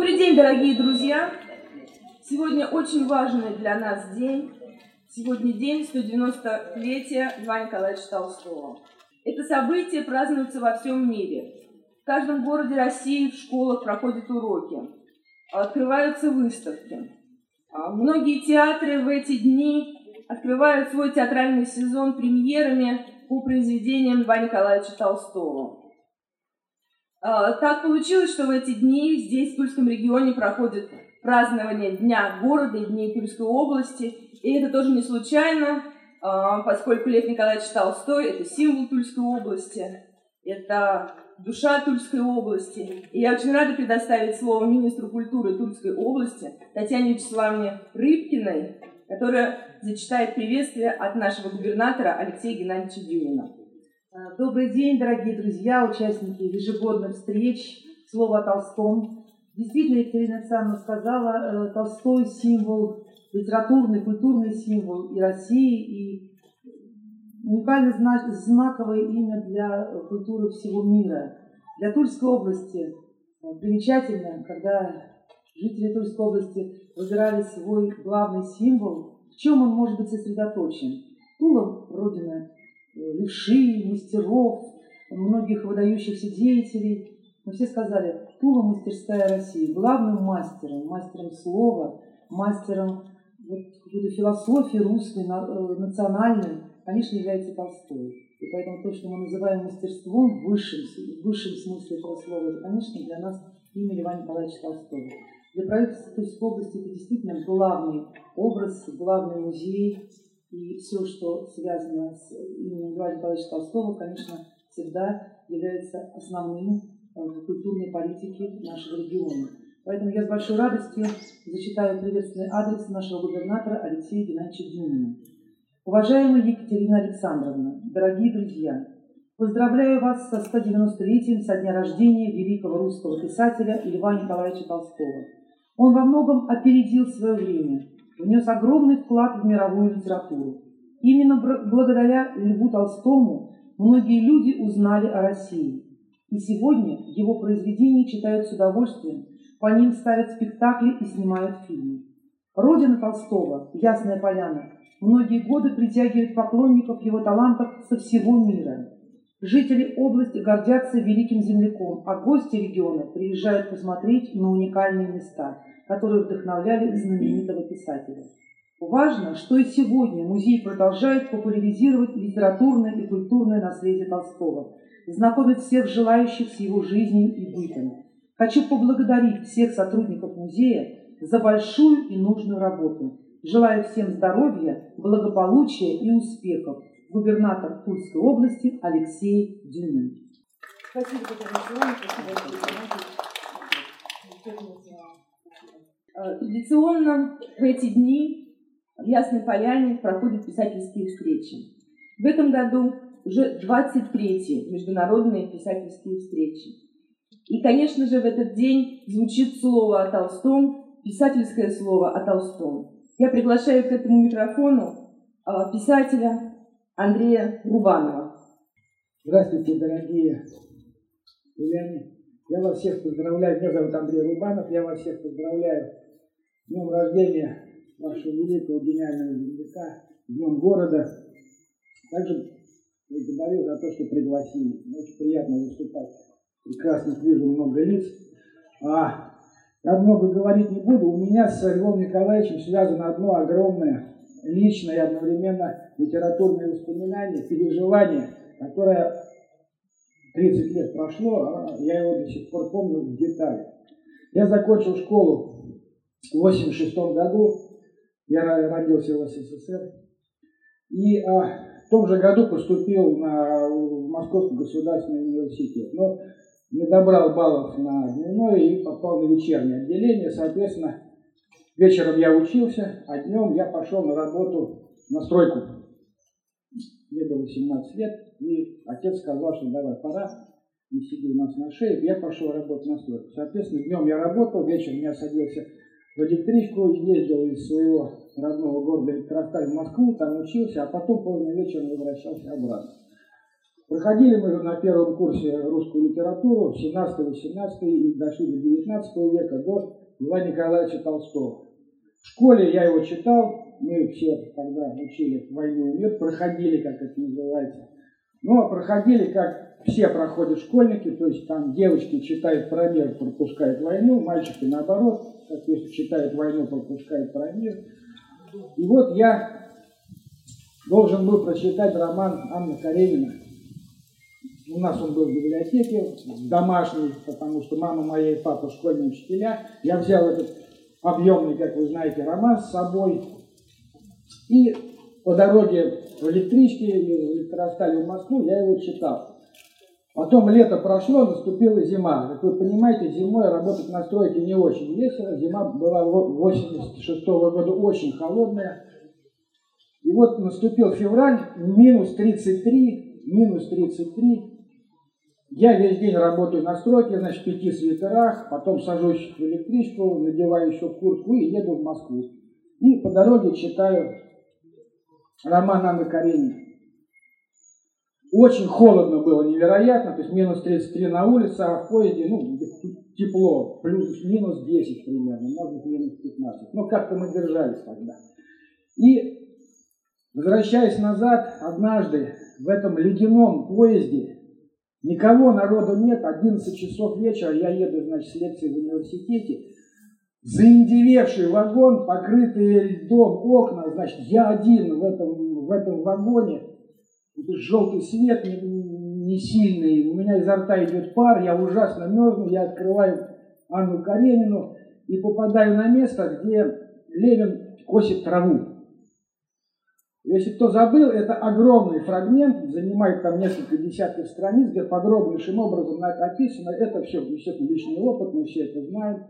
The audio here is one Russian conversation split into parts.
Добрый день, дорогие друзья! Сегодня очень важный для нас день. Сегодня день 190-летия Льва Николаевича Толстого. Это событие празднуется во всем мире. В каждом городе России в школах проходят уроки, открываются выставки. А многие театры в эти дни открывают свой театральный сезон премьерами по произведениям Льва Николаевича Толстого. А, так получилось, что в эти дни здесь, в Тульском регионе, проходит празднование Дня города и Дней Тульской области. И это тоже не случайно, а, поскольку Лев Николаевич Толстой – это символ Тульской области, это душа Тульской области. И я очень рада предоставить слово министру культуры Тульской области Татьяне Вячеславовне Рыбкиной, которая зачитает приветствие от нашего губернатора Алексея Геннадьевича Дюмина. А, добрый день, дорогие друзья, участники ежегодных встреч «Слово о Толстом». Действительно, Екатерина Александровна сказала, э, Толстой – символ, литературный, культурный символ и России, и уникально знаковое имя для культуры всего мира. Для Тульской области э, примечательно, когда жители Тульской области выбирали свой главный символ, в чем он может быть сосредоточен. Тула – родина левши, мастеров, многих выдающихся деятелей. Мы все сказали, Тула – мастерская России. Главным мастером, мастером слова, мастером вот, философии русской, э, национальной, конечно, является Толстой. И поэтому то, что мы называем мастерством в высшем, в высшем смысле этого слова, это, конечно, для нас имя Льва Николаевича Толстого. Для правительства Тульской области это действительно главный образ, главный музей, и все, что связано с именем Льва Николаевича Толстого, конечно, всегда является основным э, в культурной политике нашего региона. Поэтому я с большой радостью зачитаю приветственный адрес нашего губернатора Алексея Геннадьевича Дюмина. Уважаемая Екатерина Александровна, дорогие друзья, поздравляю вас со 190-летием со дня рождения великого русского писателя Льва Николаевича Толстого. Он во многом опередил свое время, внес огромный вклад в мировую литературу. Именно благодаря Льву Толстому многие люди узнали о России. И сегодня его произведения читают с удовольствием, по ним ставят спектакли и снимают фильмы. Родина Толстого, Ясная Поляна, многие годы притягивает поклонников его талантов со всего мира. Жители области гордятся великим земляком, а гости региона приезжают посмотреть на уникальные места, которые вдохновляли знаменитого писателя. Важно, что и сегодня музей продолжает популяризировать литературное и культурное наследие Толстого, знакомить всех желающих с его жизнью и бытом. Хочу поблагодарить всех сотрудников музея за большую и нужную работу. Желаю всем здоровья, благополучия и успехов губернатор Тульской области Алексей Дюмин. Спасибо, э, Традиционно в эти дни в Ясной Поляне проходят писательские встречи. В этом году уже 23-й международные писательские встречи. И, конечно же, в этот день звучит слово о Толстом, писательское слово о Толстом. Я приглашаю к этому микрофону э, писателя, Андрея Рубанова. Здравствуйте, дорогие Ильяне. Я вас всех поздравляю. Меня зовут Андрей Рубанов. Я вас всех поздравляю с днем рождения вашего великого гениального земляка, днем города. Также благодарю за то, что пригласили. Очень приятно выступать. Прекрасно вижу много лиц. А, я много говорить не буду. У меня с Львом Николаевичем связано одно огромное личное и одновременно литературное воспоминание, переживание, которое 30 лет прошло, а я его до сих пор помню в деталях. Я закончил школу в 86 году, я родился в СССР, и а, в том же году поступил на Московский государственный университет. Но не добрал баллов на дневное и попал на вечернее отделение, соответственно, Вечером я учился, а днем я пошел на работу на стройку. Мне было 17 лет, и отец сказал, что давай, пора, не сиди у нас на шее, я пошел работать на стройку. Соответственно, днем я работал, вечером я садился в электричку, ездил из своего родного города Электросталь в Москву, там учился, а потом поздно вечером возвращался обратно. Проходили мы на первом курсе русскую литературу 17-18 и дошли до 19 века, до Льва Николаевича Толстого. В школе я его читал, мы все тогда учили «Войну и мир», проходили, как это называется. Но проходили, как все проходят школьники, то есть там девочки читают про мир, пропускают войну, мальчики наоборот, как если читают войну, пропускают про мир. И вот я должен был прочитать роман Анны Каренина у нас он был в библиотеке, домашний, потому что мама моя и папа школьные учителя. Я взял этот объемный, как вы знаете, роман с собой. И по дороге в электричке из электростали в Москву я его читал. Потом лето прошло, наступила зима. Как вы понимаете, зимой работать на стройке не очень весело. Зима была 86 -го года очень холодная. И вот наступил февраль, минус 33, минус 33. Я весь день работаю на стройке, значит, в пяти свитерах, потом сажусь в электричку, надеваю еще куртку и еду в Москву. И по дороге читаю роман Анны Каренина. Очень холодно было, невероятно, то есть минус 33 на улице, а в поезде, ну, тепло, плюс-минус 10 примерно, может быть, минус 15. Но как-то мы держались тогда. И, возвращаясь назад, однажды в этом ледяном поезде, Никого, народа нет, 11 часов вечера, я еду, значит, с лекции в университете. Заиндевевший вагон, покрытые льдом окна, значит, я один в этом, в этом вагоне. Желтый свет не, не сильный, у меня изо рта идет пар, я ужасно мерзну, я открываю Анну Каренину и попадаю на место, где Левин косит траву. Если кто забыл, это огромный фрагмент, занимает там несколько десятков страниц, где подробнейшим образом описано. Это все, естественно, личный опыт, мы все это знаем.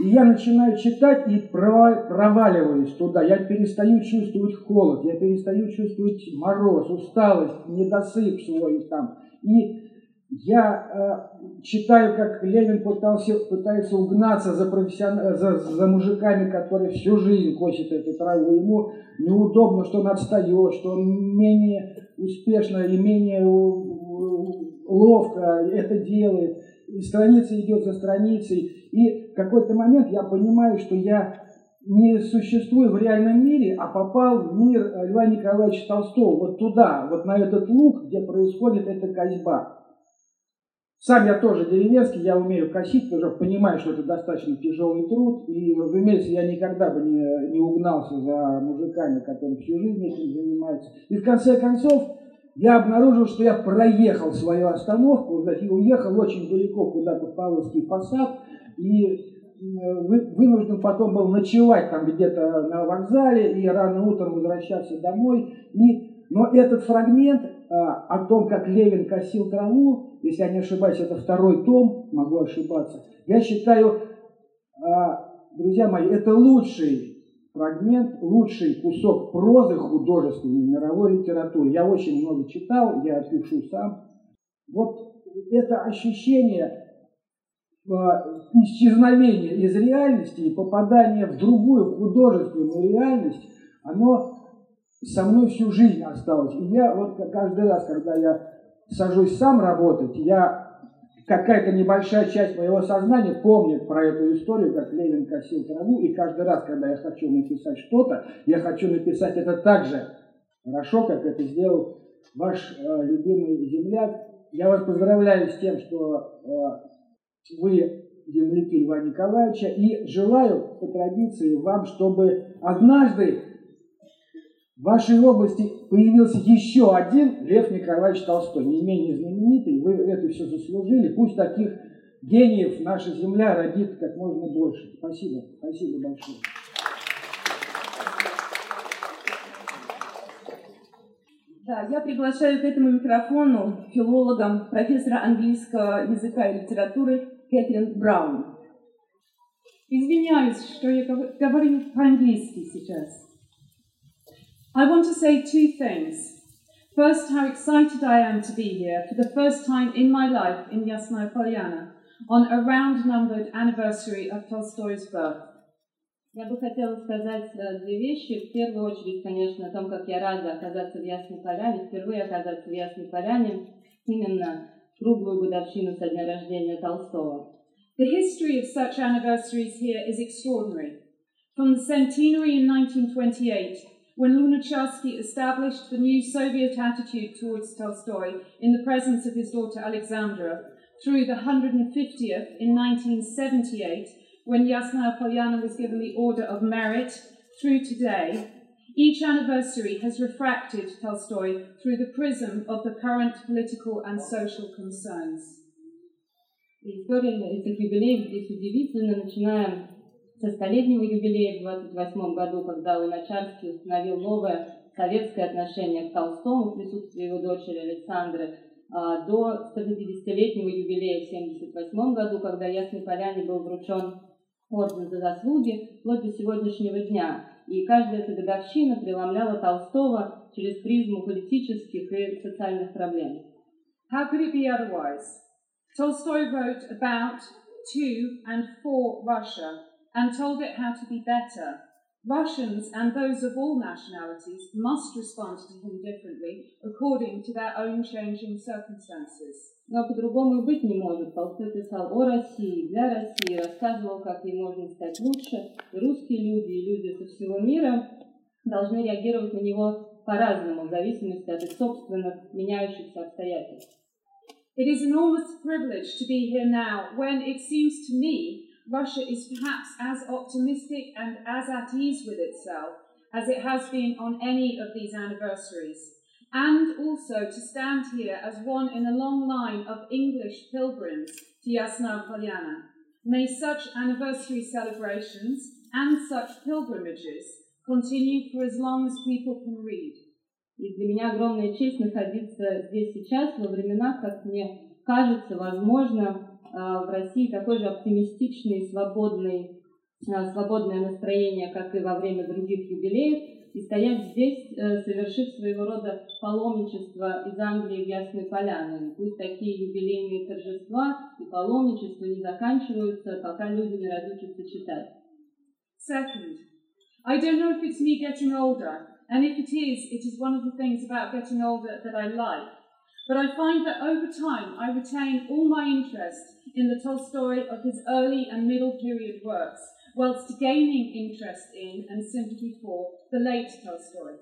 И я начинаю читать и проваливаюсь туда. Я перестаю чувствовать холод, я перестаю чувствовать мороз, усталость, недосып свой там. И я э, читаю, как Ленин пытался, пытается угнаться за, профессион... за, за мужиками, которые всю жизнь косят эту траву. Ему неудобно, что он отстает, что он менее успешно и менее ловко это делает. И страница идет за страницей. И в какой-то момент я понимаю, что я не существую в реальном мире, а попал в мир Льва Николаевича Толстого, вот туда, вот на этот луг, где происходит эта козьба. Сам я тоже деревенский, я умею косить, тоже понимаю, что это достаточно тяжелый труд. И, разумеется, я никогда бы не, не угнался за мужиками, которые всю жизнь этим занимаются. И в конце концов, я обнаружил, что я проехал свою остановку и уехал очень далеко куда-то в Павловский посад. И вынужден потом был ночевать там где-то на вокзале и рано утром возвращаться домой. И, но этот фрагмент а, о том, как Левин косил траву, если я не ошибаюсь, это второй том, могу ошибаться. Я считаю, а, друзья мои, это лучший фрагмент, лучший кусок прозы художественной мировой литературы. Я очень много читал, я пишу сам. Вот это ощущение а, исчезновения из реальности и попадания в другую художественную реальность, оно со мной всю жизнь осталось. И я вот каждый раз, когда я сажусь сам работать, я какая-то небольшая часть моего сознания помнит про эту историю, как Ленин косил траву, и каждый раз, когда я хочу написать что-то, я хочу написать это так же хорошо, как это сделал ваш э, любимый земляк. Я вас поздравляю с тем, что э, вы земляки Льва Николаевича, и желаю по традиции вам, чтобы однажды в вашей области появился еще один Лев Николаевич Толстой, не менее знаменитый. Вы это все заслужили. Пусть таких гениев наша земля родит как можно больше. Спасибо. Спасибо большое. Да, я приглашаю к этому микрофону филолога, профессора английского языка и литературы Кэтрин Браун. Извиняюсь, что я говорю по-английски сейчас. I want to say two things. First, how excited I am to be here for the first time in my life in Yasnaya Polyana on a round numbered anniversary of Tolstoy's birth. Я бы хотела сказать э, две вещи. В первую очередь, конечно, о том, как я рада оказаться в Ясной Поляне, впервые оказаться в Ясной Поляне именно в круглую годовщину со дня рождения Толстого. The history of such anniversaries here is extraordinary. From the centenary in 1928, when Lunacharsky established the new Soviet attitude towards Tolstoy in the presence of his daughter Alexandra, through the 150th in 1978, when Yasnaya Polyana was given the Order of Merit, through today, each anniversary has refracted Tolstoy through the prism of the current political and social concerns. История этих юбилеев здесь удивительна, начиная со столетнего юбилея в 28 году, когда Луначарский установил новое советское отношение к Толстому в присутствии его дочери Александры, до 150-летнего юбилея в 1978 году, когда Ясной Поляне был вручен орден за заслуги, вплоть до сегодняшнего дня. И каждая эта годовщина преломляла Толстого через призму политических и социальных проблем. How could it be otherwise? Tolstoy wrote about, to, and for Russia, and told it how to be better. Russians and those of all nationalities must respond to him differently according to their own changing circumstances. Но по-другому и быть не может. Толстой писал о России, для России, рассказывал, как ей можно стать лучше. И русские люди, и люди со всего мира должны реагировать на него по-разному, в зависимости от их собственных меняющихся обстоятельств. It is an enormous privilege to be here now when it seems to me Russia is perhaps as optimistic and as at ease with itself as it has been on any of these anniversaries, and also to stand here as one in a long line of English pilgrims to Yasna Polyana. May such anniversary celebrations and such pilgrimages continue for as long as people can read. И для меня огромная честь находиться здесь сейчас, во временах, как мне кажется, возможно, в России такой же оптимистичный, свободный, свободное настроение, как и во время других юбилеев, и стоять здесь, совершив своего рода паломничество из Англии в Ясные Поляны. Пусть такие юбилейные торжества и паломничества не заканчиваются, пока люди не разучатся читать. Second, I don't know if it's me getting older, And if it is, it is one of the things about getting older that I like. But I find that over time I retain all my interest in the Tolstoy of his early and middle period works, whilst gaining interest in and sympathy for the late Tolstoy.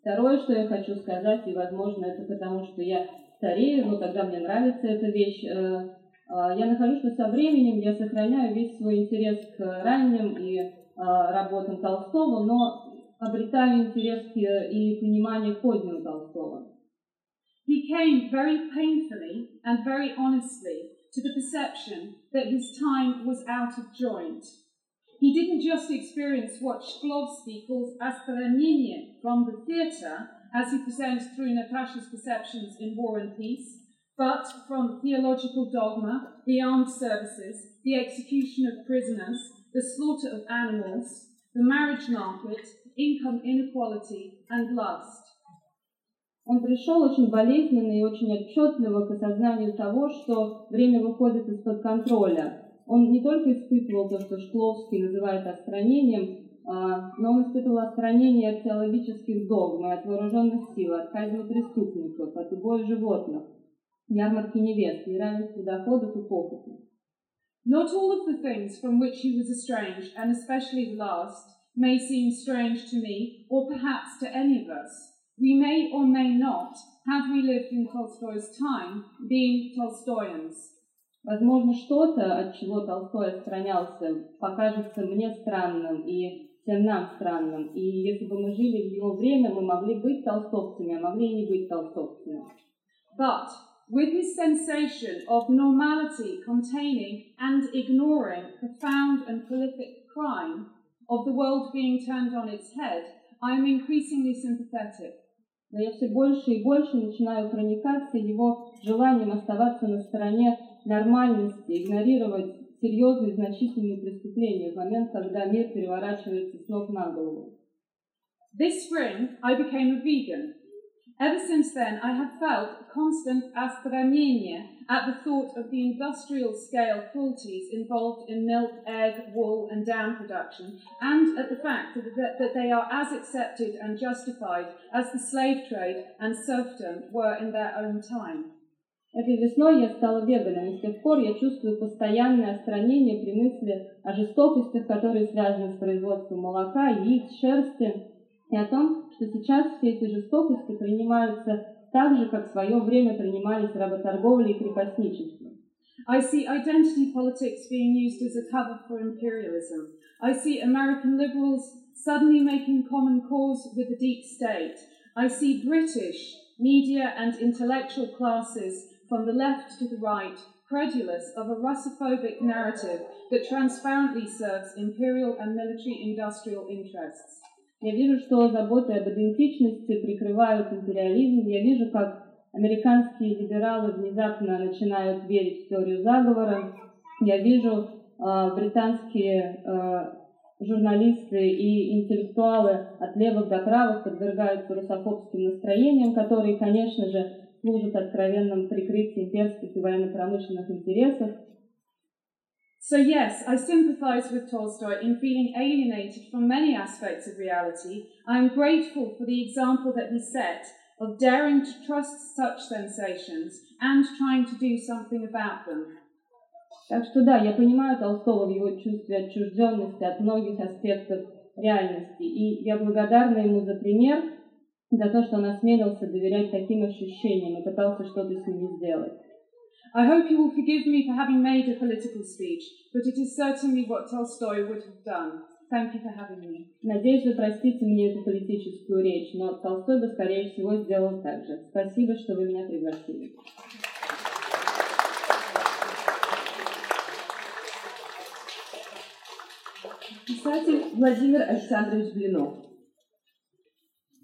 Второе, что я хочу сказать, и, возможно, это потому, что я старею, но тогда мне нравится эта вещь, я нахожу, что со временем я сохраняю весь свой интерес к ранним и работам Толстого, но обретаю интерес и понимание позднего Толстого. He came very painfully and very honestly to the perception that his time was out of joint. He didn't just experience what Shklovsky calls astronienie from the theatre, as he presents through Natasha's perceptions in War and Peace, but from theological dogma, the armed services, the execution of prisoners, the slaughter of animals, the marriage market, income inequality, and lust. Он пришел очень болезненно и очень отчетливо к осознанию того, что время выходит из-под контроля. Он не только испытывал то, что Шкловский называет отстранением, но он испытывал отстранение от теологических догм, от вооруженных сил, от казни преступников, от убоя животных, ярмарки невест, неравенства доходов и похоти. Not all of the things from which he was estranged, and especially the last, may seem strange to me, or perhaps to any of us. We may or may not, had we lived in Tolstoy's time, been Tolstoyans. Возможно, что-то, от чего Толстой отстранялся, покажется мне странным и всем нам странным. И если бы мы жили в его время, мы могли быть толстовцами, а могли и не быть толстовцами. But with his sensation of normality containing and ignoring profound and prolific crime, of the world being turned on its head, I am increasingly sympathetic. Но я все больше и больше начинаю проникаться его желанием оставаться на стороне нормальности, игнорировать серьезные значительные преступления в момент, когда мир переворачивается с ног на голову. This spring, I became a vegan. Ever since then, I have felt constant astranение at the thought of the industrial scale cruelties involved in milk, egg, wool, and down production, and at the fact that, that they are as accepted and justified as the slave trade and serfdom were in their own time. Этой весной я стала веганом, и с тех пор я чувствую постоянное отстранение при мысли о жестокостях, которые связаны с производством молока, яиц, шерсти, и о том, что сейчас все эти жестокости принимаются так же, как в свое время принимались работорговля и крепостничество. I see identity politics being used as a cover for imperialism. I see American liberals suddenly making common cause with the deep state. I see British media and intellectual classes from the left to the right credulous of a Russophobic narrative that transparently serves imperial and military industrial interests. Я вижу, что заботы об идентичности прикрывают империализм. Я вижу, как американские либералы внезапно начинают верить в теорию заговора. Я вижу э, британские э, журналисты и интеллектуалы от левых до правых подвергаются русофобским настроениям, которые, конечно же, служат откровенным прикрытием имперских и военно-промышленных интересов. So, yes, I sympathize with Tolstoy in feeling alienated from many aspects of reality. I am grateful for the example that he set of daring to trust such sensations and trying to do something about them. Так что да, я понимаю Толстого в его чувстве отчужденности от многих аспектов реальности, и я благодарна ему за пример, за то, что он осмелился доверять таким ощущениям и пытался что-то с ними сделать. I hope you will forgive me for having made a political speech, but it is certainly what Tolstoy would have done. Thank you for having me. Надеюсь, вы простите мне эту политическую речь, но Толстой бы, скорее всего, сделал так же. Спасибо, что вы меня пригласили. Писатель Владимир Александрович Блинов.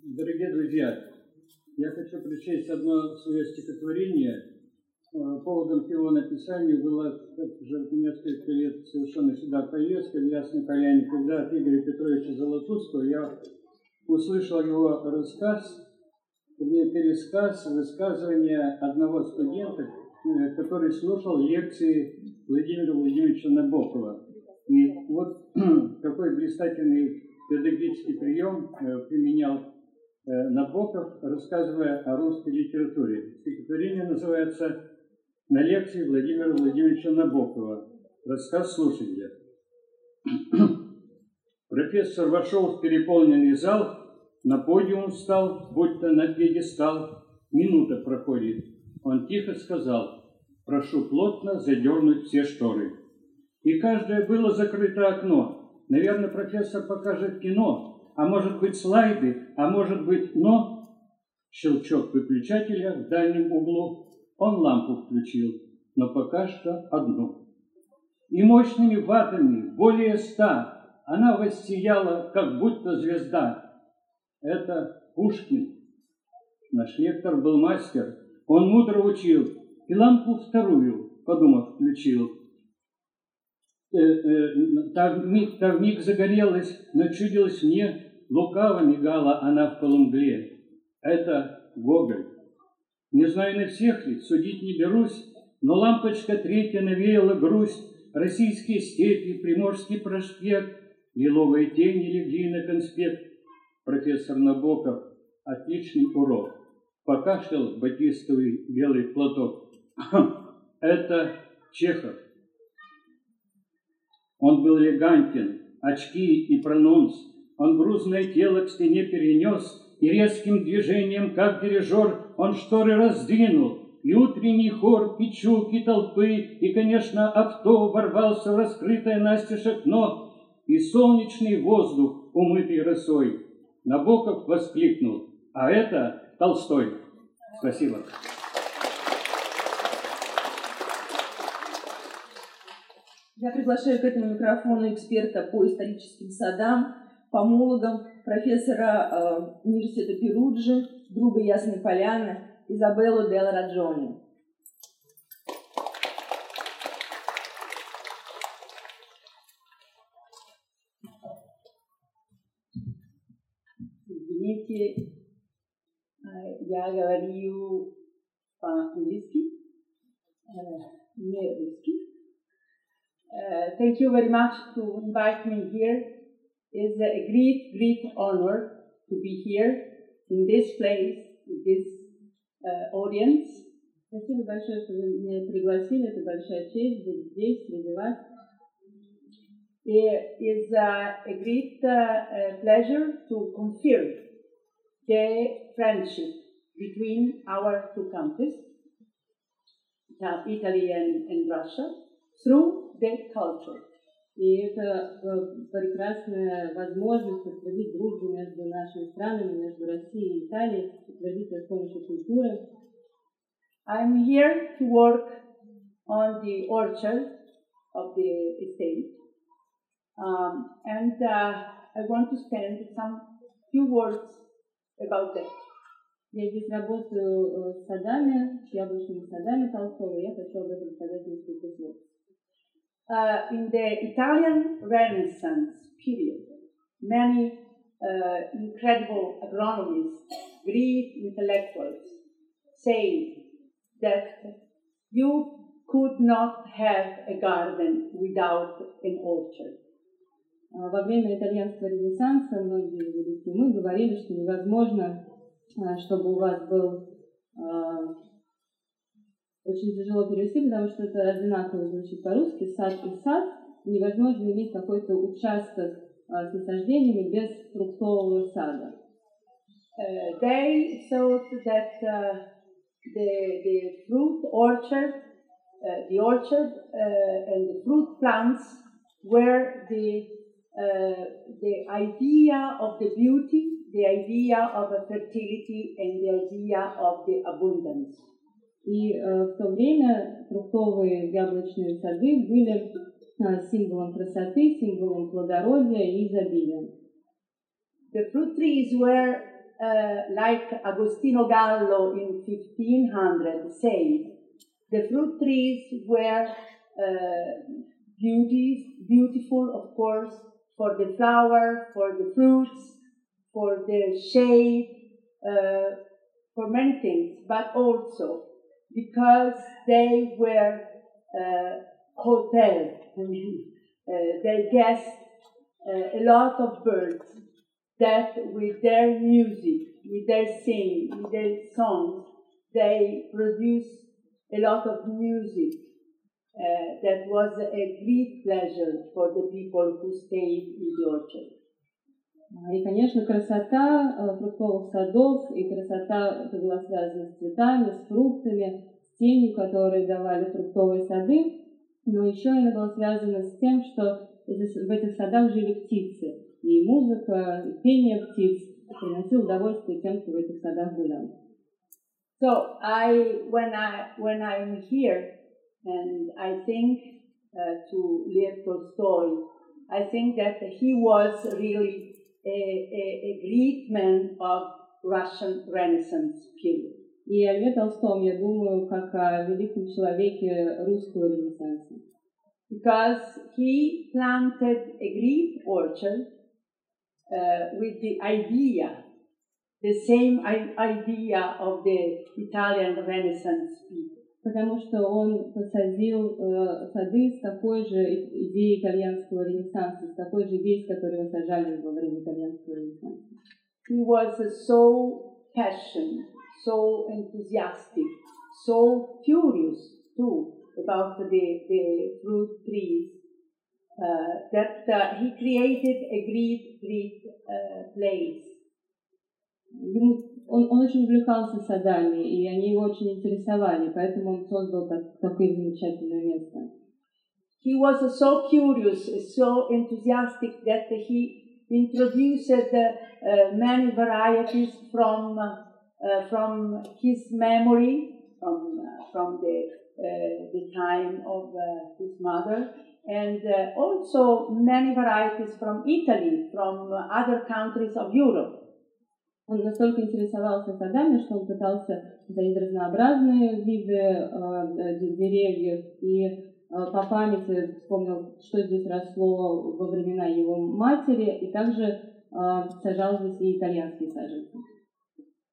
Дорогие друзья, я хочу прочесть одно свое стихотворение. Э, Поводом его написанию была уже несколько лет совершенно сюда поездка в Ясной Поляне, когда от Игоря Петровича Золотуского я услышал его рассказ, пересказ высказывания одного студента, э, который слушал лекции Владимира Владимировича Набокова. И вот какой блистательный педагогический прием э, применял Набоков, рассказывая о русской литературе. Стихотворение называется «На лекции Владимира Владимировича Набокова. Рассказ слушателя». Профессор вошел в переполненный зал, на подиум встал, будто на пьедестал. Минута проходит. Он тихо сказал, прошу плотно задернуть все шторы. И каждое было закрыто окно. Наверное, профессор покажет кино, а может быть слайды, а может быть но. Щелчок выключателя в дальнем углу. Он лампу включил, но пока что одну. И мощными ватами, более ста, она воссияла, как будто звезда. Это Пушкин. Наш лектор был мастер. Он мудро учил. И лампу вторую, подумав, включил. Э, э, та вмиг, та вмиг загорелась, но чудилось мне, Лукаво мигала она в полумгле. Это Гоголь. Не знаю на всех ли, судить не берусь, но лампочка третья навеяла грусть, Российские степи, Приморский проспект, Лиловые тени легли на конспект. Профессор Набоков, отличный урок. Покашлял батистовый белый платок. Это Чехов. Он был элегантен, очки и прононс, он грузное тело к стене перенес, и резким движением, как дирижер, он шторы раздвинул, и утренний хор, печуки толпы, и, конечно, авто ворвался в раскрытое настежь окно, и солнечный воздух, умытый росой. Набоков воскликнул, а это Толстой. Спасибо. Я приглашаю к этому микрофону эксперта по историческим садам, помологом профессора э, университета Перуджи, друга Ясной Поляны, Изабеллу Делла Раджони. Извините, я говорю по-английски, не русский. Thank you very much to invite me here. It's a great, great honor to be here in this place, with this uh, audience. Спасибо большое, что вы меня пригласили. Это большая честь быть здесь, среди вас. It is uh, a great uh, pleasure to confirm the friendship between our two countries, Italy and, and Russia, through the culture. И это прекрасная возможность утвердить дружбу между нашими странами, между Россией и Италией, утвердить ее с помощью культуры. I'm here to work on the orchard of the estate. Um, and uh, I want to spend some few words about that. Я здесь работаю с садами, яблочными садами Толстого, я хочу об этом сказать несколько слов. Uh, in the Italian Renaissance period, many uh, incredible agronomists, Greek intellectuals, say that you could not have a garden without an orchard. Во время итальянского ренессанса многие великие умы говорили, что невозможно, чтобы у вас был очень тяжело перевести, потому что это одинаково звучит по-русски, сад и сад. Невозможно иметь какой-то участок с насаждениями без фруктового сада. Uh, they thought that uh, the, the fruit orchard, uh, the orchard and the fruit plants were the, the idea of the beauty, the idea of the fertility, and the idea of the abundance. И э, в то время фруктовые яблочные сады были э, символом красоты, символом плодородия и изобилия. The fruit trees were uh, like Agostino Gallo in 1500 said, the fruit trees were uh, beauties, beautiful, of course, for the flower, for the fruits, for the shade, uh, for many things, but also because they were uh, hotel. uh, they guest uh, a lot of birds that with their music, with their singing, with their songs, they produce a lot of music. Uh, that was a great pleasure for the people who stayed in the orchard. И, конечно, красота фруктовых садов и красота это была связана с цветами, с фруктами, с тенью, которые давали фруктовые сады. Но еще она была связана с тем, что в этих садах жили птицы. И музыка, и пение птиц приносило удовольствие тем, кто в этих садах гулял. So I, when I, when I'm here, and I think uh, to Lev Tolstoy, I think that he was really a, a, a great man of Russian Renaissance period. И о Льве Толстом я думаю как о великом человеке русского ренессанса. Because he planted a great orchard uh, with the idea, the same idea of the Italian Renaissance people. Потому что он посадил э, сады с такой же идеей итальянского ренессанса, с такой же идеей, с которой его сажали во время итальянского ренессанса. He was so passionate, so enthusiastic, so curious too about the, the fruit trees uh, that uh, he created a great, great uh, place. Он, он очень увлекался садами, и они его очень интересовали, поэтому он создал так, такое замечательное место. He was so curious, so enthusiastic that he introduced uh, many varieties from uh, from his memory, from uh, from the the time of his mother, and also many varieties from Italy, from other countries of Europe. Он настолько интересовался садами, что он пытался посадить разнообразные виды э, деревьев и э, по памяти вспомнил, что здесь росло во времена его матери, и также э, сажал здесь и итальянские саженцы.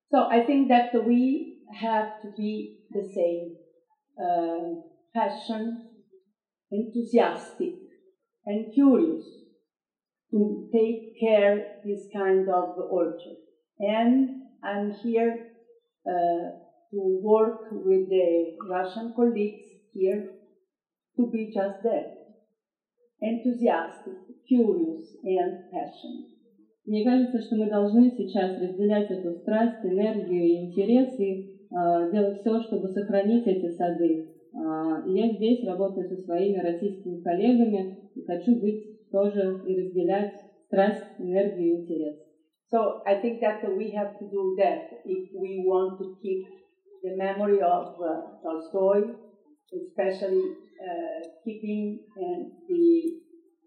So I think that we have to be the same, um, passion, enthusiastic, and curious to take care this kind of orchard. And I'm here uh, to work with the Russian colleagues here to be just that enthusiastic, curious, and passionate. Мне кажется, что мы должны сейчас разделять эту страсть, энергию и интерес и э, делать все, чтобы сохранить эти сады. Э, я здесь работаю со своими российскими коллегами и хочу быть тоже и разделять страсть, энергию и интерес. So I think that we have to do that if we want to keep the memory of uh, Tolstoy, especially uh, keeping and the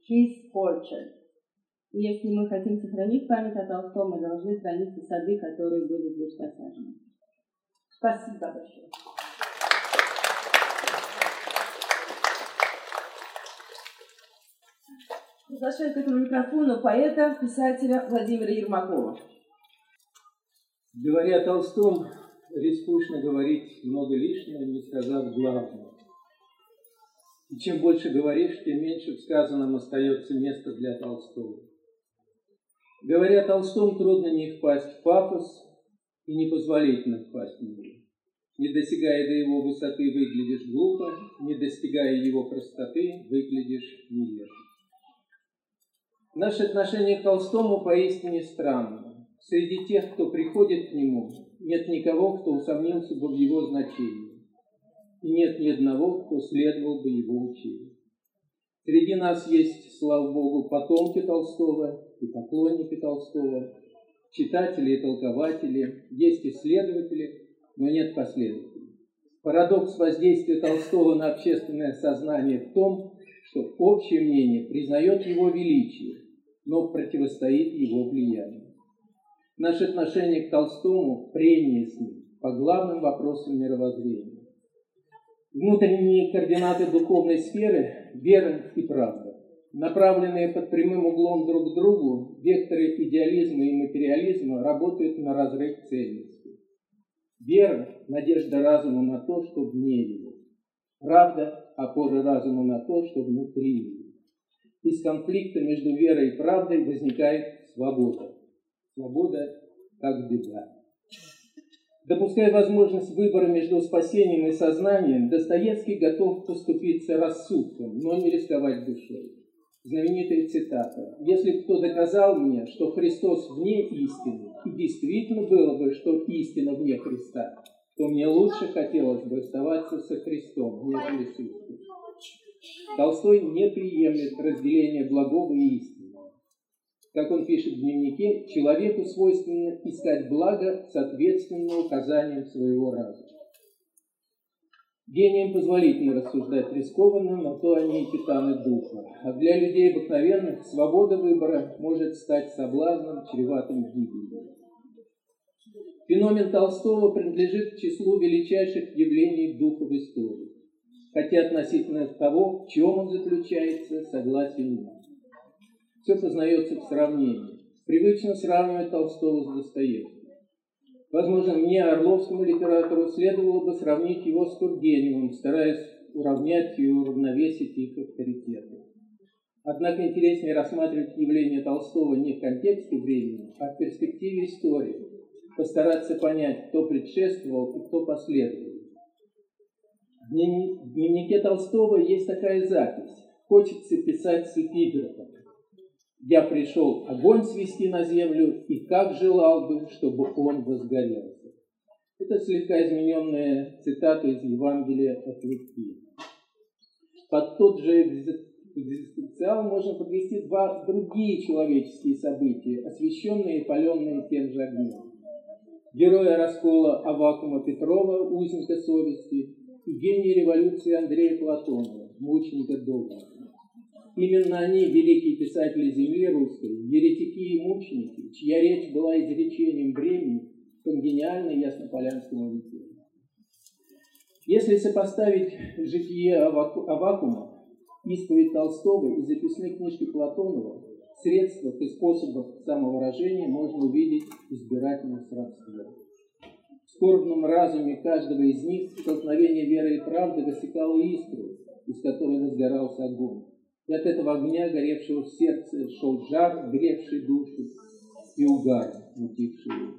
his orchard. И если мы хотим сохранить память о Толстом, мы должны хранить и сады, которые были здесь посажены. Спасибо большое. Приглашаю к этому микрофону поэта, писателя Владимира Ермакова. Говоря о Толстом, рискуешь говорить много лишнего, не сказав главного. И чем больше говоришь, тем меньше в сказанном остается места для Толстого. Говоря о Толстом, трудно не впасть в пафос и непозволительно впасть в него. Не достигая до его высоты, выглядишь глупо, не достигая его простоты, выглядишь невежливо. Наше отношение к Толстому поистине странно. Среди тех, кто приходит к нему, нет никого, кто усомнился бы в его значении. И нет ни одного, кто следовал бы его учению. Среди нас есть, слава Богу, потомки Толстого и поклонники Толстого, читатели и толкователи, есть исследователи, но нет последователей. Парадокс воздействия Толстого на общественное сознание в том, что общее мнение признает его величие, но противостоит его влиянию. Наше отношение к Толстому – прение с ним по главным вопросам мировоззрения. Внутренние координаты духовной сферы – вера и правда. Направленные под прямым углом друг к другу, векторы идеализма и материализма работают на разрыв ценностей. Вера – надежда разума на то, что вне его. Правда – опора разума на то, что внутри его. Из конфликта между верой и правдой возникает свобода. Свобода как беда. Допуская возможность выбора между спасением и сознанием, Достоевский готов поступиться рассудком, но не рисковать душой. Знаменитая цитата. «Если кто доказал мне, что Христос вне истины, и действительно было бы, что истина вне Христа, то мне лучше хотелось бы оставаться со Христом, нежели с истиной». Толстой не приемлет разделения благого и истины как он пишет в дневнике, человеку свойственно искать благо соответственно указаниям своего разума. Гением позволительно рассуждать рискованно, но то они и титаны духа. А для людей обыкновенных свобода выбора может стать соблазном, чреватым гибелью. Феномен Толстого принадлежит к числу величайших явлений духа в истории, хотя относительно того, в чем он заключается, согласен нет. Все познается в сравнении. Привычно сравнивать Толстого с Достоевским. Возможно, мне, орловскому литератору, следовало бы сравнить его с Тургеневым, стараясь уравнять и уравновесить их авторитеты. Однако интереснее рассматривать явление Толстого не в контексте времени, а в перспективе истории, постараться понять, кто предшествовал и кто последовал. В дневнике Толстого есть такая запись. Хочется писать с эпиграфом я пришел огонь свести на землю, и как желал бы, чтобы он возгорелся. Это слегка измененная цитата из Евангелия от Луки. Под тот же экзистенциал можно подвести два другие человеческие события, освещенные и паленные тем же огнем. Героя раскола Авакума Петрова, узника совести, и гения революции Андрея Платонова, мученика Долгого. Именно они, великие писатели земли русской, еретики и мученики, чья речь была изречением времени конгениальной яснополянскому видению. Если сопоставить житие Авакума, исповедь Толстого и записные книжки Платонова, в средствах и способах самовыражения можно увидеть избирательное сродство. Скорбном разуме каждого из них столкновение веры и правды высекало искру, из которой разгорался огонь. И от этого огня, горевшего в сердце, шел жар, гревший душу, и угар, мутивший его.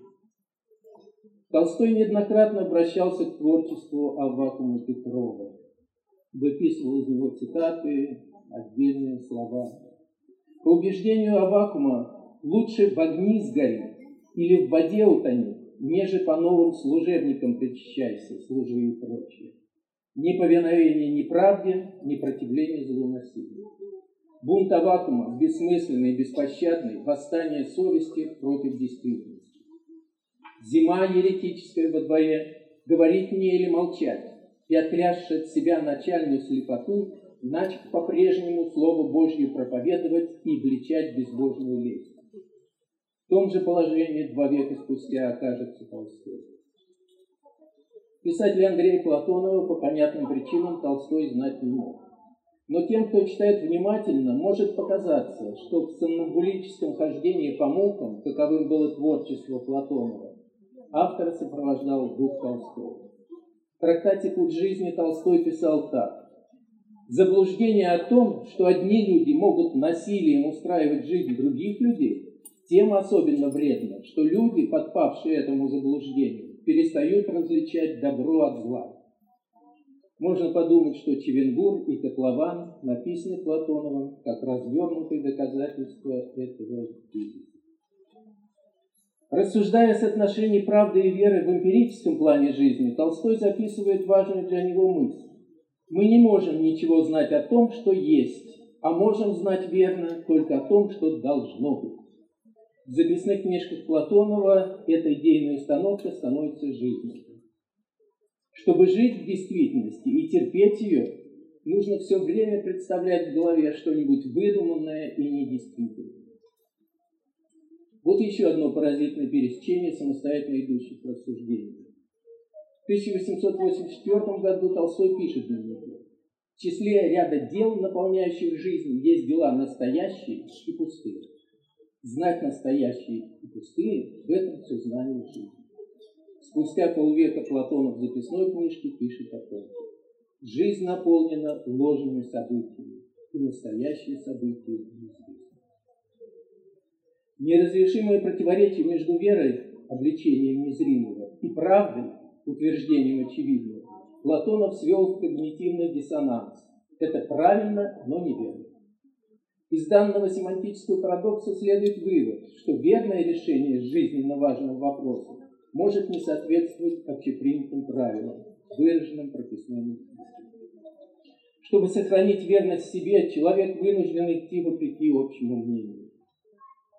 Толстой неоднократно обращался к творчеству Аввакума Петрова, выписывал из него цитаты, отдельные слова. По убеждению Авакума, лучше в огни сгори или в воде утони, неже по новым служебникам причащайся, служи и прочее. Ни повиновение ни правде, ни противление злу насилию. Бунт Авакума, бессмысленный и беспощадный, восстание совести против действительности. Зима еретическая во дворе, говорить мне или молчать, и отрясши от себя начальную слепоту, начав по-прежнему Слово Божье проповедовать и обличать безбожную лесть. Том же положении два века спустя окажется Толстой. Писателя Андрея Платонова по понятным причинам Толстой знать не мог. Но тем, кто читает внимательно, может показаться, что в сомнамбулическом хождении по мукам, каковым было творчество Платонова, автор сопровождал дух Толстого. В трактате «Путь жизни» Толстой писал так. Заблуждение о том, что одни люди могут насилием устраивать жизнь других людей, тем особенно вредно, что люди, подпавшие этому заблуждению, перестают различать добро от зла. Можно подумать, что Чевенгур и Котлован написаны Платоновым как развернутые доказательства этого тезиса. Рассуждая о соотношении правды и веры в эмпирическом плане жизни, Толстой записывает важную для него мысль. Мы не можем ничего знать о том, что есть, а можем знать верно только о том, что должно быть. В записных книжках Платонова эта идейная установка становится жизнью. Чтобы жить в действительности и терпеть ее, нужно все время представлять в голове что-нибудь выдуманное и недействительное. Вот еще одно поразительное пересечение самостоятельно идущих рассуждений. В 1884 году Толстой пишет дневнике. В числе ряда дел, наполняющих жизнь, есть дела настоящие и пустые. Знать настоящие и пустые – в этом все знание жизни. Спустя полвека Платонов в записной книжке пишет о том, жизнь наполнена ложными событиями, и настоящие события неизвестны. Неразрешимое противоречие между верой, обличением незримого, и правдой, утверждением очевидного, Платонов свел в когнитивный диссонанс. Это правильно, но неверно. Из данного семантического парадокса следует вывод, что верное решение жизненно важного вопроса может не соответствовать общепринятым правилам, выраженным прописным Чтобы сохранить верность себе, человек вынужден идти вопреки общему мнению.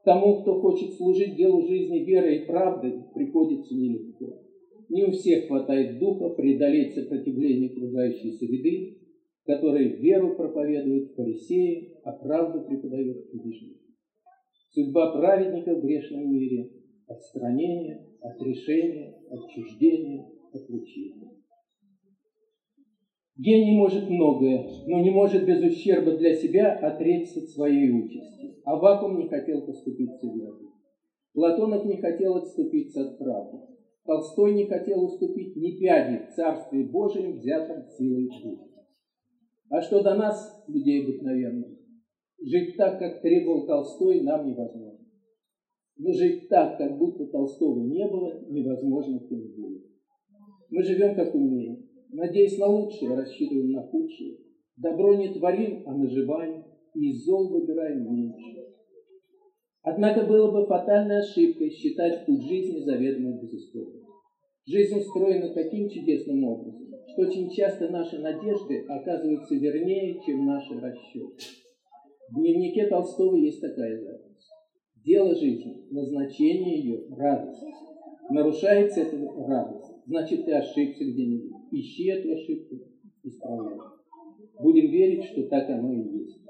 Тому, кто хочет служить делу жизни верой и правдой, приходится нелегко. Не у всех хватает духа преодолеть сопротивление окружающей среды, которой веру проповедуют фарисеи, а правду преподают книжники. Судьба праведника в грешном мире – отстранение, отрешение, отчуждение, отлучение. Гений может многое, но не может без ущерба для себя отречься от своей участи. Авакум не хотел поступиться верой. Платонов не хотел отступиться от правды. Толстой не хотел уступить ни пяди в Царстве Божьем, взятом силой духа. А что до нас, людей обыкновенных, жить так, как требовал Толстой, нам невозможно. Но жить так, как будто Толстого не было, невозможно тем более. Мы живем, как умеем надеясь на лучшее, рассчитываем на худшее. Добро не творим, а наживаем, и из зол выбираем меньше. Однако было бы фатальной ошибкой считать путь жизни заведомо безысходным. Жизнь устроена таким чудесным образом, что очень часто наши надежды оказываются вернее, чем наши расчеты. В дневнике Толстого есть такая запись. Дело жизни, назначение ее – радость. Нарушается эта радость, значит, ты ошибся где-нибудь. Ищи эту ошибку, исправляй. Будем верить, что так оно и есть.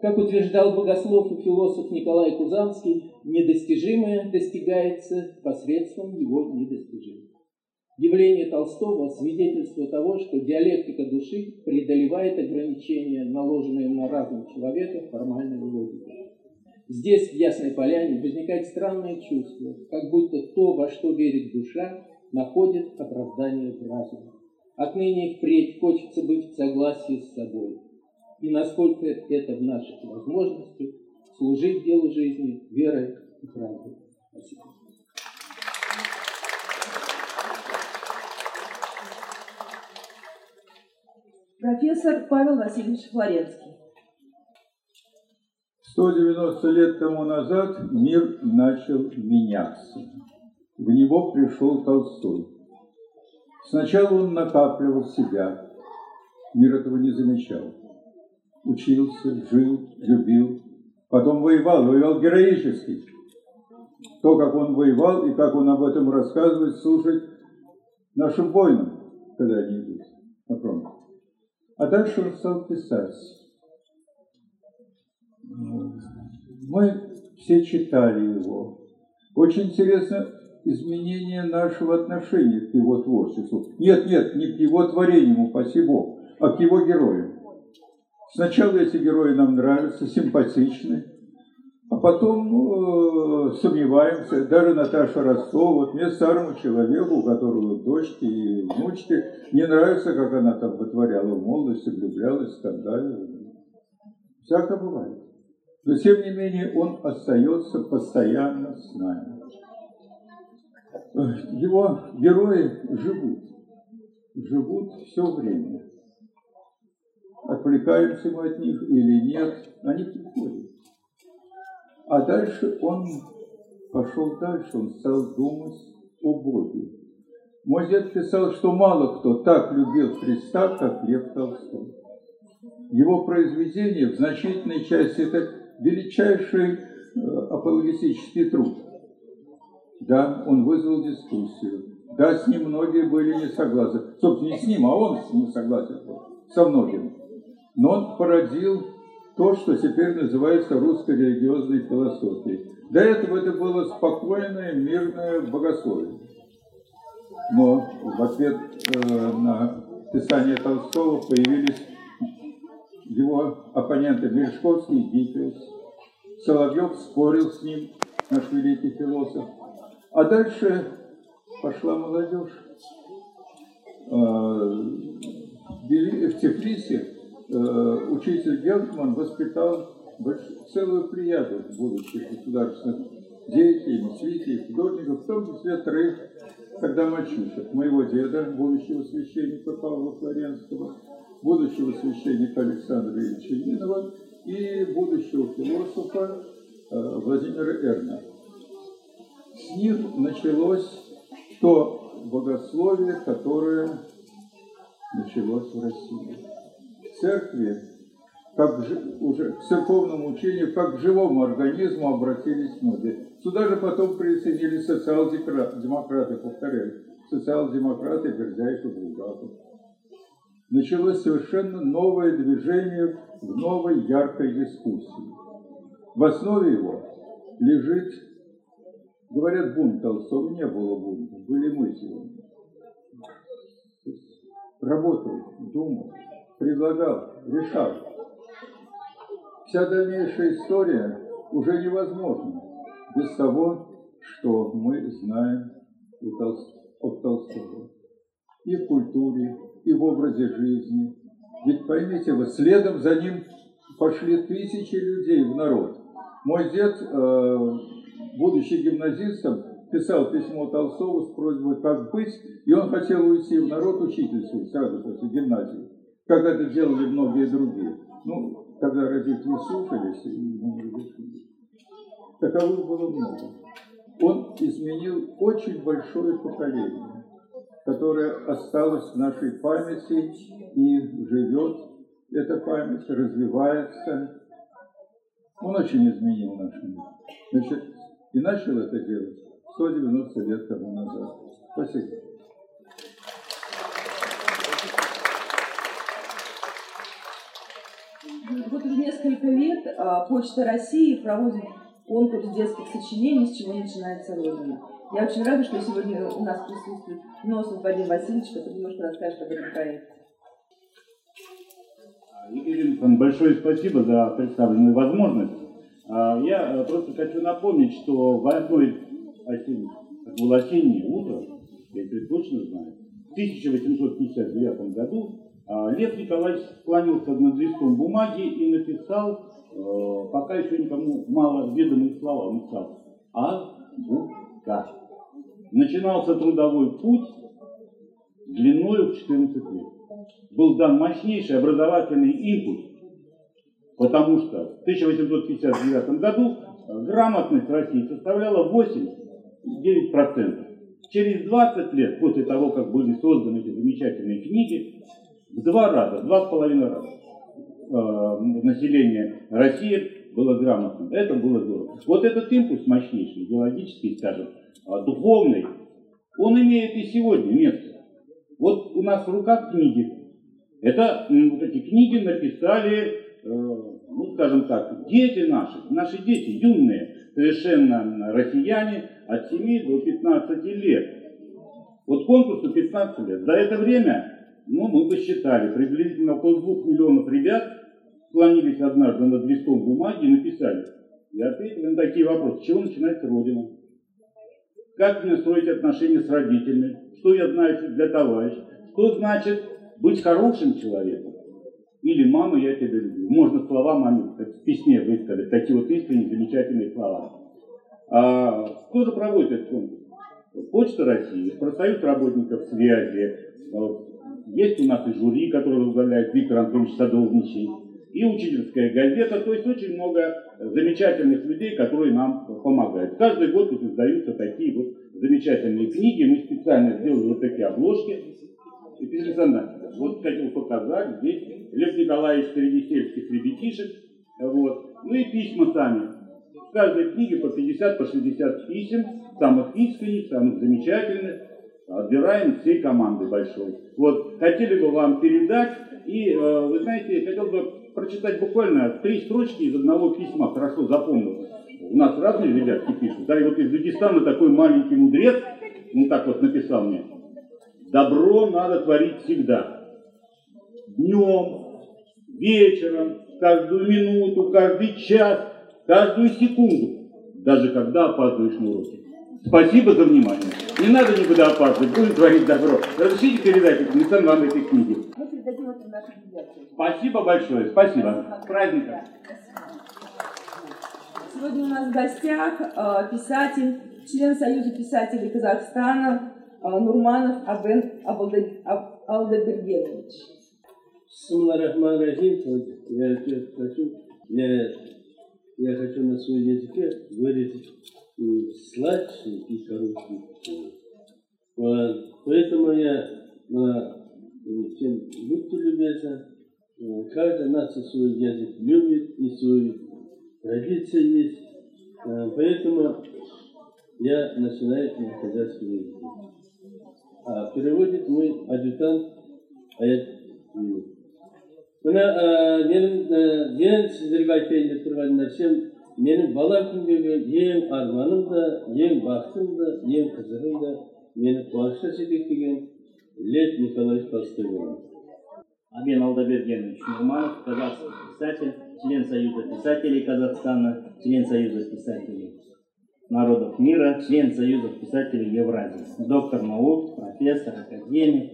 Как утверждал богослов и философ Николай Кузанский, недостижимое достигается посредством его недостижимого. Явление Толстого – свидетельство того, что диалектика души преодолевает ограничения, наложенные на разум человека формальной логикой. Здесь, в Ясной Поляне, возникает странное чувство, как будто то, во что верит душа, находит оправдание в разуме. Отныне и впредь хочется быть в согласии с собой. И насколько это в наших возможностях, служить делу жизни верой и правдой. Спасибо. Профессор Павел Васильевич Флоренский. 190 лет тому назад мир начал меняться. В него пришел Толстой. Сначала он накапливал себя. Мир этого не замечал. Учился, жил, любил. Потом воевал, воевал героически. То, как он воевал и как он об этом рассказывает, слушать нашим воинам, когда они идут на фронт. А дальше он стал писать. Мы все читали его. Очень интересно изменение нашего отношения к его творчеству. Нет, нет, не к его творению, упаси Бог, а к его героям. Сначала эти герои нам нравятся, симпатичны, а потом э, сомневаемся. Даже Наташа Ростова, вот мне старому человеку, у которого дочки и внучки, не нравится, как она там вытворяла в молодости, влюблялась далее. Всяко бывает. Но тем не менее он остается постоянно с нами. Его герои живут, живут все время. Отвлекаемся мы от них или нет, они приходят. А дальше он пошел дальше, он стал думать о Боге. Мой дед писал, что мало кто так любил Христа, как Лев Толстой. Его произведение в значительной части это величайший э, апологетический труд. Да, он вызвал дискуссию. Да, с ним многие были не согласны. Собственно, не с ним, а он не согласен был, со многими. Но он породил то, что теперь называется русской религиозной философией. До этого это было спокойное, мирное богословие. Но в ответ э, на писание Толстого появились его оппоненты Мережковский и Гиппиус. Соловьев спорил с ним, наш великий философ. А дальше пошла молодежь. Э, в Тифлисе учитель Гелтман воспитал целую плеяду будущих государственных деятелей, мыслителей, художников, в том числе троих тогда мальчишек. Моего деда, будущего священника Павла Флоренского, будущего священника Александра Ильича Нинова и будущего философа э, Владимира Эрна. С них началось то богословие, которое началось в России. Церкви, как уже к церковному учению, как к живому организму обратились многие. Сюда же потом присоединились социал-демократы, повторяю, социал-демократы Бердяев и Булгаков началось совершенно новое движение в новой яркой дискуссии. В основе его лежит, говорят, бунт Толстого, не было бунта, были мы сегодня. Работал, думал, предлагал, решал. Вся дальнейшая история уже невозможна без того, что мы знаем от Толстого. И в культуре, и в образе жизни. Ведь поймите вы, следом за ним пошли тысячи людей в народ. Мой дед, э, будучи гимназистом, писал письмо Толстову с просьбой как быть, и он хотел уйти в народ учительствовать сразу после гимназии, как это делали многие другие. Ну, когда родители слушались, ему разрешили. Таковых было много. Он изменил очень большое поколение которая осталась в нашей памяти и живет. Эта память развивается. Он очень изменил наш мир. Значит, и начал это делать 190 лет тому назад. Спасибо. Вот уже несколько лет а, Почта России проводит конкурс детских сочинений, с чего начинается Родина. Я очень рада, что сегодня у нас присутствует Носов Вадим Васильевич, который немножко расскажет об этом проекте. Екатерина большое спасибо за представленную возможность. А, я э, просто хочу напомнить, что в одной осенней, было осеннее утро, я это точно знаю, в 1859 году а, Лев Николаевич склонился над листом бумаги и написал, э, пока еще никому мало ведомые слова, он написал «Азбука». Начинался трудовой путь длиною в 14 лет. Был дан мощнейший образовательный импульс, потому что в 1859 году грамотность России составляла 8-9%. Через 20 лет после того, как были созданы эти замечательные книги, в два раза, два с половиной раза э, население России было грамотным. Это было здорово. Вот этот импульс мощнейший, идеологический, скажем, э, духовный, он имеет и сегодня место. Вот у нас в руках книги. Это вот эти книги написали, э, ну скажем так, дети наши, наши дети, юные, совершенно россияне от 7 до 15 лет. Вот конкурсу 15 лет. За это время, ну, мы посчитали, приблизительно около 2 миллионов ребят склонились однажды над листом бумаги и написали. И ответили на такие вопросы. С чего начинается Родина? Как мне строить отношения с родителями? Что я знаю для товарища? Что значит быть хорошим человеком? Или «мама, я тебя люблю». Можно слова маме в письме высказать, такие вот искренние, замечательные слова. А, кто же проводит этот конкурс? Почта России, профсоюз работников связи, есть у нас и жюри, которое возглавляет Виктор Антонович Садовничий, и учительская газета, то есть очень много замечательных людей, которые нам помогают. Каждый год вот издаются такие вот замечательные книги, мы специально сделали вот такие обложки. И, Петр Александрович, вот хотел показать, здесь Лев Николаевич среди сельских ребятишек, вот. ну и письма сами. В каждой книге по 50, по 60 писем, самых искренних, самых замечательных, отбираем всей команды большой. Вот, хотели бы вам передать, и, э, вы знаете, хотел бы прочитать буквально три строчки из одного письма, хорошо запомнил. У нас разные ребятки пишут, да, и вот из Дагестана такой маленький мудрец, ну так вот написал мне, добро надо творить всегда. Днем, вечером, каждую минуту, каждый час, каждую секунду, даже когда опаздываешь на уроки. Спасибо за внимание. Не надо никуда опаздывать, будем творить добро. Разрешите передать Александр вам эти книги. Мы передадим это нашим ребятам. Спасибо большое, спасибо. С праздником. Сегодня у нас в гостях э, писатель, член Союза писателей Казахстана э, Нурманов Абен Алдабергенович. Бисмиллахиррахманиррахим. Я хочу, я, я хочу на своем языке выразить сладкий и короткий. Поэтому я, а, м, чем будьте любезны, а, каждая нация свой язык любит и свои традиции есть. А, Поэтому я начинаю на казахском языке. А переводит мой адъютант Аят мына менің ең сіздерге айтайын деп тұрған нәрсем менің бала күндегі ең арманым да ең бақытым да ең қызығым да мені қуанышқа жетектеген лев николаевич толстой болған Абен Алдабергенович Нурманов, казахский писатель, член Союза писателей Казахстана, член Союза писателей народов мира, член Союза писателей Евразии, доктор наук, профессор, академик.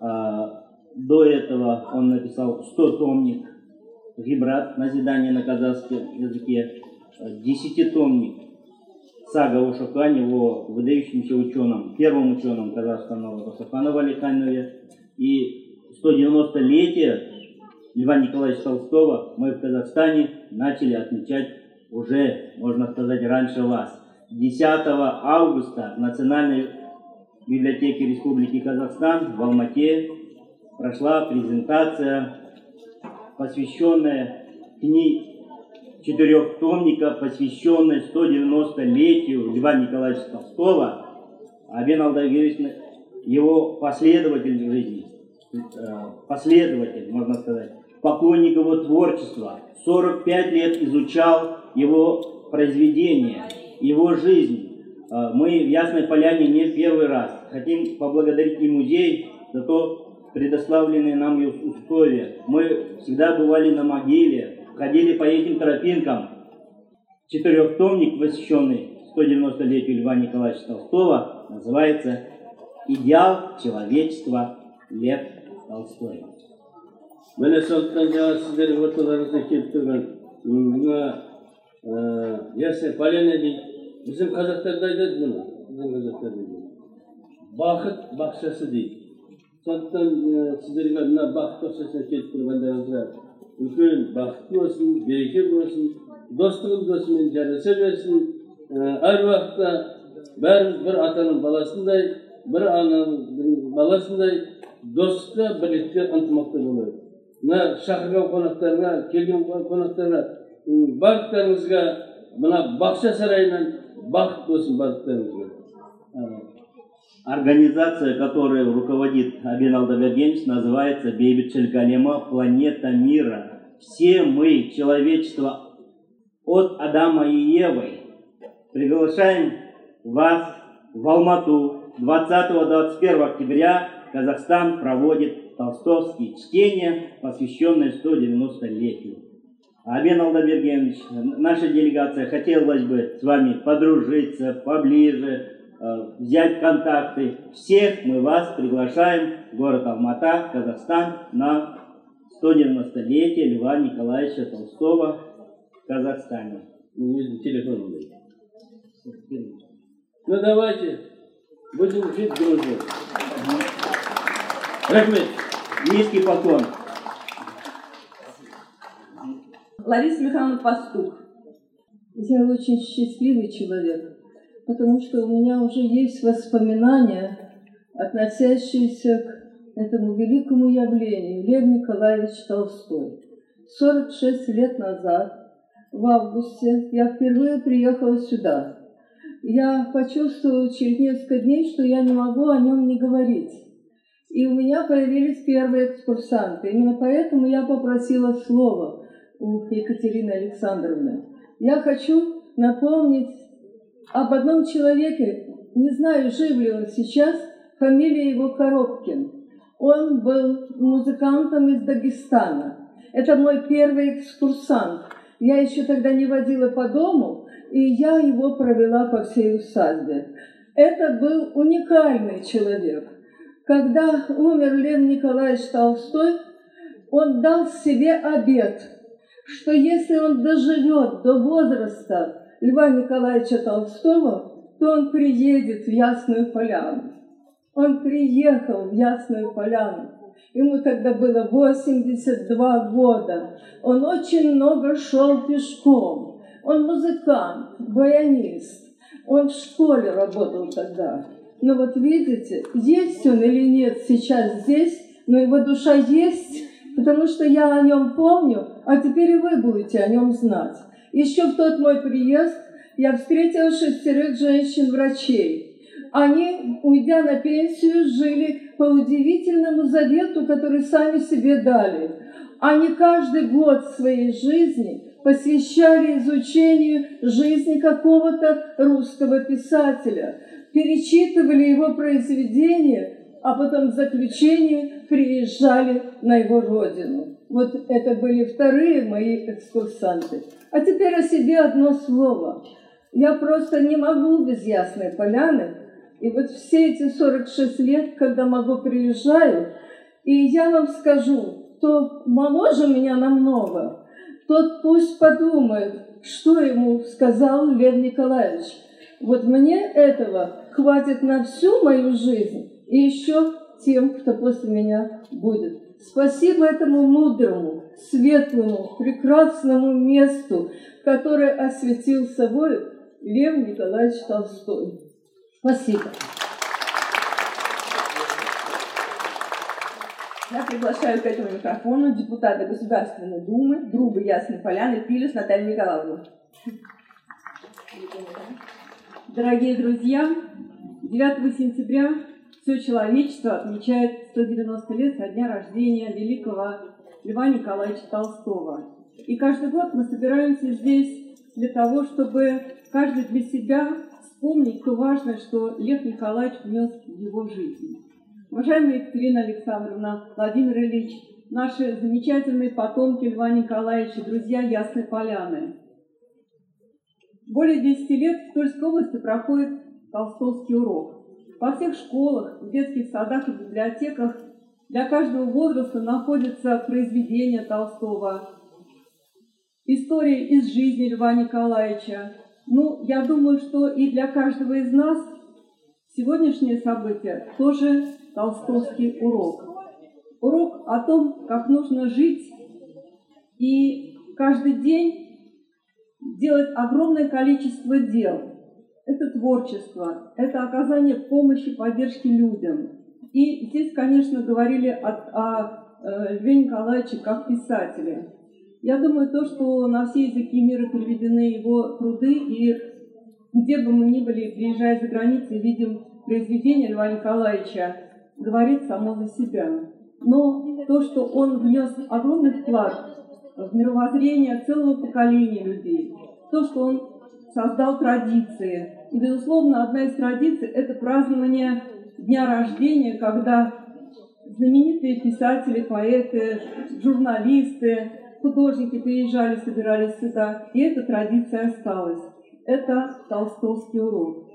А, До этого он написал 100 томник Гибрат, назидание на казахском языке, десятитомник сага о Шокане, о выдающемся ученом, первом ученом казахского народа Шоканова Алиханове. И 190-летие Льва Николаевича Толстого мы в Казахстане начали отмечать уже, можно сказать, раньше вас. 10 августа в Национальной библиотеке Республики Казахстан в Алмате прошла презентация, посвященная книге четырехтомника, посвященная 190-летию Льва Николаевича Толстого, Абен Алдавирович, его последователь в жизни, э, последователь, можно сказать, поклонник его творчества, 45 лет изучал его произведения, его жизнь. Э, Мы в Ясной Поляне не первый раз. Хотим поблагодарить и музей за то, предоставленные нам условия. Мы всегда бывали на могиле, ходили по этим тропинкам. Четырехтомник, посвященный 190-летию Льва Николаевича Толстого, называется «Идеал человечества Лев Толстой». Mana so'ldan javob sizlarning o'rtalaringizda kelib turgan nima yarsa palena deydi bizim qozoqlarda aytadi buni bizim qozoqlarda baxt baxshasi сондықтан сіздерге мына бақыт бақшасына келіп тұрғандарыңызға үлкен бақыт болсын береке болсын достығымыз осымен жараса берсін әр уақытта бәріміз бір атаның баласындай бір ананың баласындай достықта бірлікте ынтымақта болайық мына шақырған қонақтарға келген қонақтарға барлықтарыңызға мына бақша сарайынан бақыт болсын барлықтарыңызға Организация, которой руководит Абин Алдабергенич, называется Бейбит Галема «Планета мира». Все мы, человечество, от Адама и Евы, приглашаем вас в Алмату 20-21 октября Казахстан проводит толстовские чтения, посвященные 190-летию. Абен Алдабергенович, наша делегация хотелось бы с вами подружиться поближе, взять контакты. Всех мы вас приглашаем в город Алмата, Казахстан, на 190-летие Льва Николаевича Толстого в Казахстане. Телефон Ну давайте, будем жить дружно. Рахмет. Низкий поклон. Лариса Михайловна Пастух. Я очень счастливый человек, потому что у меня уже есть воспоминания, относящиеся к этому великому явлению Лев Николаевич Толстой. 46 лет назад, в августе, я впервые приехала сюда. Я почувствовала через несколько дней, что я не могу о нем не говорить. И у меня появились первые экскурсанты. Именно поэтому я попросила слово у Екатерины Александровны. Я хочу напомнить об одном человеке, не знаю, жив ли он сейчас, фамилия его Коробкин. Он был музыкантом из Дагестана. Это мой первый экскурсант. Я еще тогда не водила по дому, и я его провела по всей усадьбе. Это был уникальный человек. Когда умер Лев Николаевич Толстой, он дал себе обет, что если он доживет до возраста Льва Николаевича Толстого, то он приедет в Ясную Поляну. Он приехал в Ясную Поляну. Ему тогда было 82 года. Он очень много шел пешком. Он музыкант, баянист. Он в школе работал тогда. Но вот видите, есть он или нет сейчас здесь, но его душа есть, потому что я о нем помню, а теперь и вы будете о нем знать. Еще в тот мой приезд я встретила шестерых женщин-врачей. Они, уйдя на пенсию, жили по удивительному завету, который сами себе дали. Они каждый год своей жизни посвящали изучению жизни какого-то русского писателя, перечитывали его произведения, а потом в заключение приезжали на его родину. Вот это были вторые мои экскурсанты. А теперь о себе одно слово. Я просто не могу без Ясной Поляны. И вот все эти 46 лет, когда могу, приезжаю, и я вам скажу, кто моложе меня намного, тот пусть подумает, что ему сказал Лев Николаевич. Вот мне этого хватит на всю мою жизнь и еще тем, кто после меня будет. Спасибо этому мудрому, светлому, прекрасному месту, которое осветил собой Лев Николаевич Толстой. Спасибо. Я приглашаю к этому микрофону депутата Государственной Думы, друга Ясной Поляны Пилюс Наталью Николаевну. Дорогие друзья, 9 сентября все человечество отмечает 190 лет со дня рождения великого Льва Николаевича Толстого. И каждый год мы собираемся здесь для того, чтобы каждый для себя вспомнить то важное, что Лев Николаевич внес в его жизнь. Уважаемая Екатерина Александровна, Владимир Ильич, наши замечательные потомки Льва Николаевича, друзья Ясной Поляны. Более 10 лет в Тульской области проходит толстовский урок. Во всех школах, в детских садах и библиотеках для каждого возраста находятся произведения Толстого, истории из жизни Льва Николаевича. Ну, я думаю, что и для каждого из нас сегодняшнее событие тоже толстовский урок. Урок о том, как нужно жить и каждый день делать огромное количество дел. Это творчество, это оказание помощи, поддержки людям. И здесь, конечно, говорили о, о э, Льве Николаевиче как писателе. Я думаю, то, что на все языки мира переведены его труды, и где бы мы ни были, приезжая за границу, видим произведение Льва Николаевича, говорит само за себя. Но то, что он внес огромный вклад в мировоззрение целого поколения людей, то, что он создал традиции. И, безусловно, одна из традиций – это празднование дня рождения, когда знаменитые писатели, поэты, журналисты, художники приезжали, собирались сюда, и эта традиция осталась. Это толстовский урок.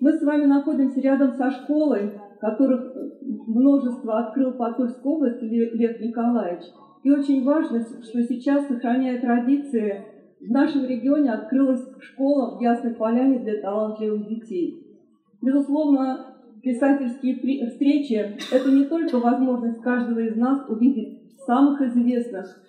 Мы с вами находимся рядом со школой, которых множество открыл по Тульской области Лев Николаевич. И очень важно, что сейчас, сохраняя традиции, в нашем регионе открылась школа в Ясной Поляне для талантливых детей. Безусловно, писательские встречи – это не только возможность каждого из нас увидеть самых известных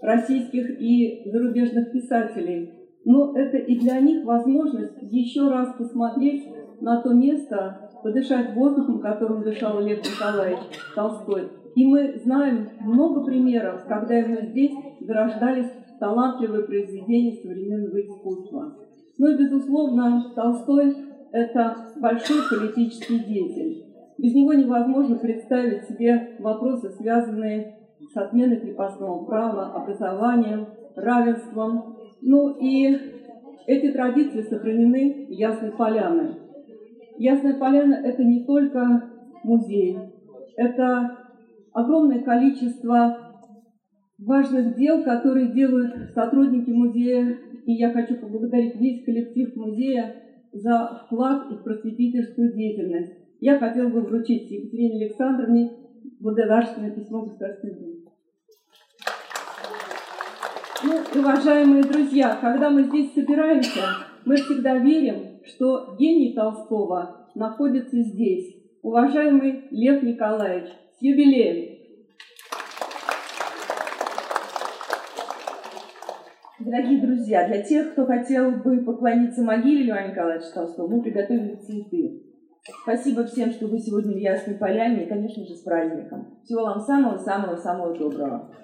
российских и зарубежных писателей, но это и для них возможность еще раз посмотреть на то место, подышать воздухом, которым дышал Лев Николаевич Толстой. И мы знаем много примеров, когда именно здесь зарождались талантливые произведения современного искусства. Ну и, безусловно, Толстой – это большой политический деятель. Без него невозможно представить себе вопросы, связанные с отменой крепостного права, образованием, равенством. Ну и эти традиции сохранены в Ясной Поляны. Ясная Поляна – это не только музей, это огромное количество важных дел, которые делают сотрудники музея. И я хочу поблагодарить весь коллектив музея за вклад в просветительскую деятельность. Я хотела бы вручить Екатерине Александровне благодарственное письмо Государственной Думы. Ну, уважаемые друзья, когда мы здесь собираемся, мы всегда верим, что гений Толстого находится здесь. Уважаемый Лев Николаевич, с юбилеем! Дорогие друзья, для тех, кто хотел бы поклониться могиле Льва Николаевича Толстого, мы приготовили цветы. Спасибо всем, что вы сегодня в Ясной Поляне и, конечно же, с праздником. Всего вам самого-самого-самого доброго.